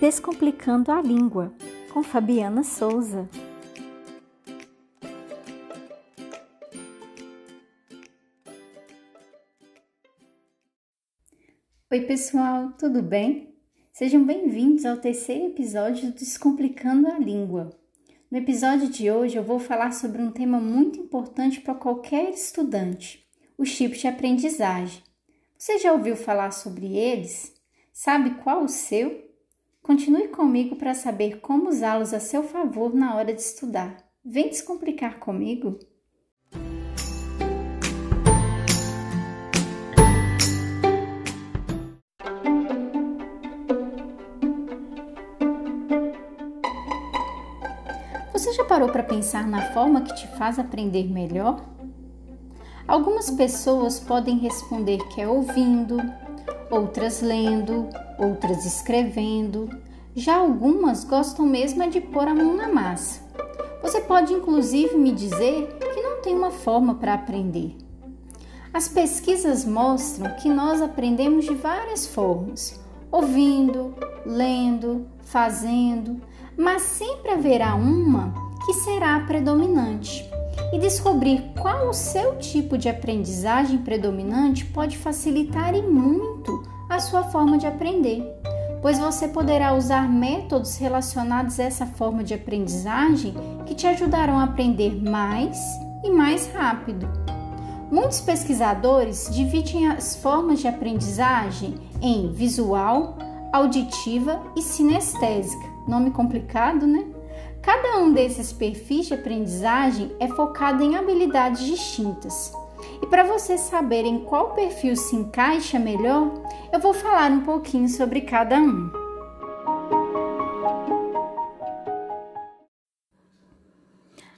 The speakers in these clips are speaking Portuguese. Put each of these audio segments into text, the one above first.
Descomplicando a Língua, com Fabiana Souza. Oi, pessoal, tudo bem? Sejam bem-vindos ao terceiro episódio do Descomplicando a Língua. No episódio de hoje eu vou falar sobre um tema muito importante para qualquer estudante: os tipos de aprendizagem. Você já ouviu falar sobre eles? Sabe qual o seu? Continue comigo para saber como usá-los a seu favor na hora de estudar. Vem descomplicar comigo? Você já parou para pensar na forma que te faz aprender melhor? Algumas pessoas podem responder que é ouvindo, outras lendo, outras escrevendo. Já algumas gostam mesmo de pôr a mão na massa. Você pode inclusive me dizer que não tem uma forma para aprender. As pesquisas mostram que nós aprendemos de várias formas: ouvindo, lendo, fazendo, mas sempre haverá uma que será predominante. E descobrir qual o seu tipo de aprendizagem predominante pode facilitar e muito a sua forma de aprender, pois você poderá usar métodos relacionados a essa forma de aprendizagem que te ajudarão a aprender mais e mais rápido. Muitos pesquisadores dividem as formas de aprendizagem em visual, auditiva e sinestésica. Nome complicado, né? Cada um desses perfis de aprendizagem é focado em habilidades distintas. E para você saber em qual perfil se encaixa melhor, eu vou falar um pouquinho sobre cada um.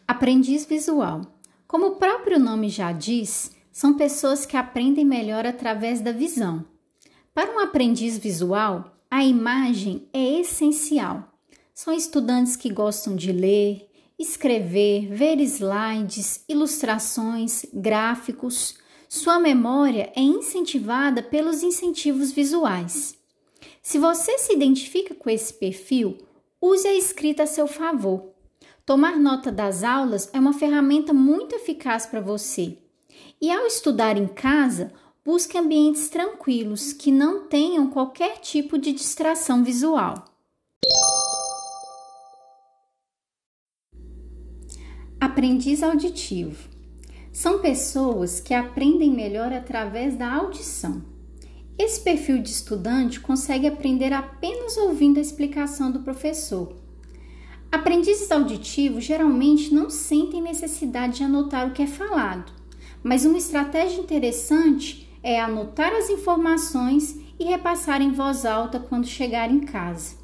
Aprendiz visual. Como o próprio nome já diz, são pessoas que aprendem melhor através da visão. Para um aprendiz visual, a imagem é essencial. São estudantes que gostam de ler, escrever, ver slides, ilustrações, gráficos. Sua memória é incentivada pelos incentivos visuais. Se você se identifica com esse perfil, use a escrita a seu favor. Tomar nota das aulas é uma ferramenta muito eficaz para você. E ao estudar em casa, busque ambientes tranquilos que não tenham qualquer tipo de distração visual. Aprendiz auditivo. São pessoas que aprendem melhor através da audição. Esse perfil de estudante consegue aprender apenas ouvindo a explicação do professor. Aprendizes auditivos geralmente não sentem necessidade de anotar o que é falado, mas uma estratégia interessante é anotar as informações e repassar em voz alta quando chegar em casa.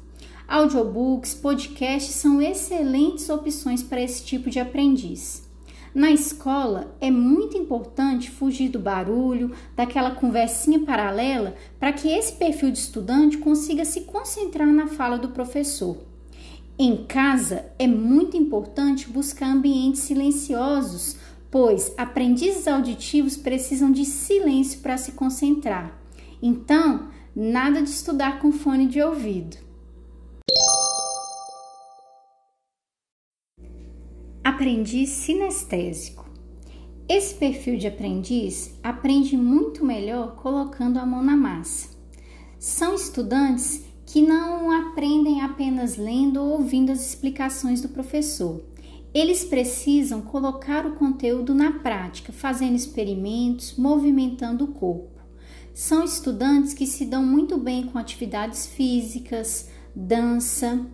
Audiobooks, podcasts são excelentes opções para esse tipo de aprendiz. Na escola, é muito importante fugir do barulho, daquela conversinha paralela, para que esse perfil de estudante consiga se concentrar na fala do professor. Em casa, é muito importante buscar ambientes silenciosos, pois aprendizes auditivos precisam de silêncio para se concentrar. Então, nada de estudar com fone de ouvido. Aprendiz sinestésico. Esse perfil de aprendiz aprende muito melhor colocando a mão na massa. São estudantes que não aprendem apenas lendo ou ouvindo as explicações do professor. Eles precisam colocar o conteúdo na prática, fazendo experimentos, movimentando o corpo. São estudantes que se dão muito bem com atividades físicas, dança,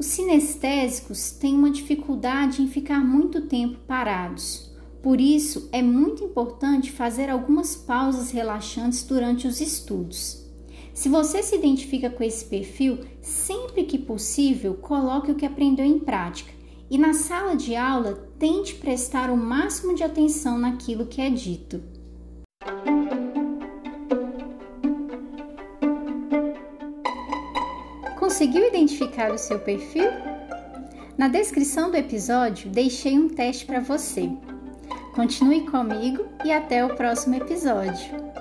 os sinestésicos têm uma dificuldade em ficar muito tempo parados. Por isso, é muito importante fazer algumas pausas relaxantes durante os estudos. Se você se identifica com esse perfil, sempre que possível, coloque o que aprendeu em prática e na sala de aula tente prestar o máximo de atenção naquilo que é dito. Conseguiu identificar o seu perfil? Na descrição do episódio deixei um teste para você. Continue comigo e até o próximo episódio.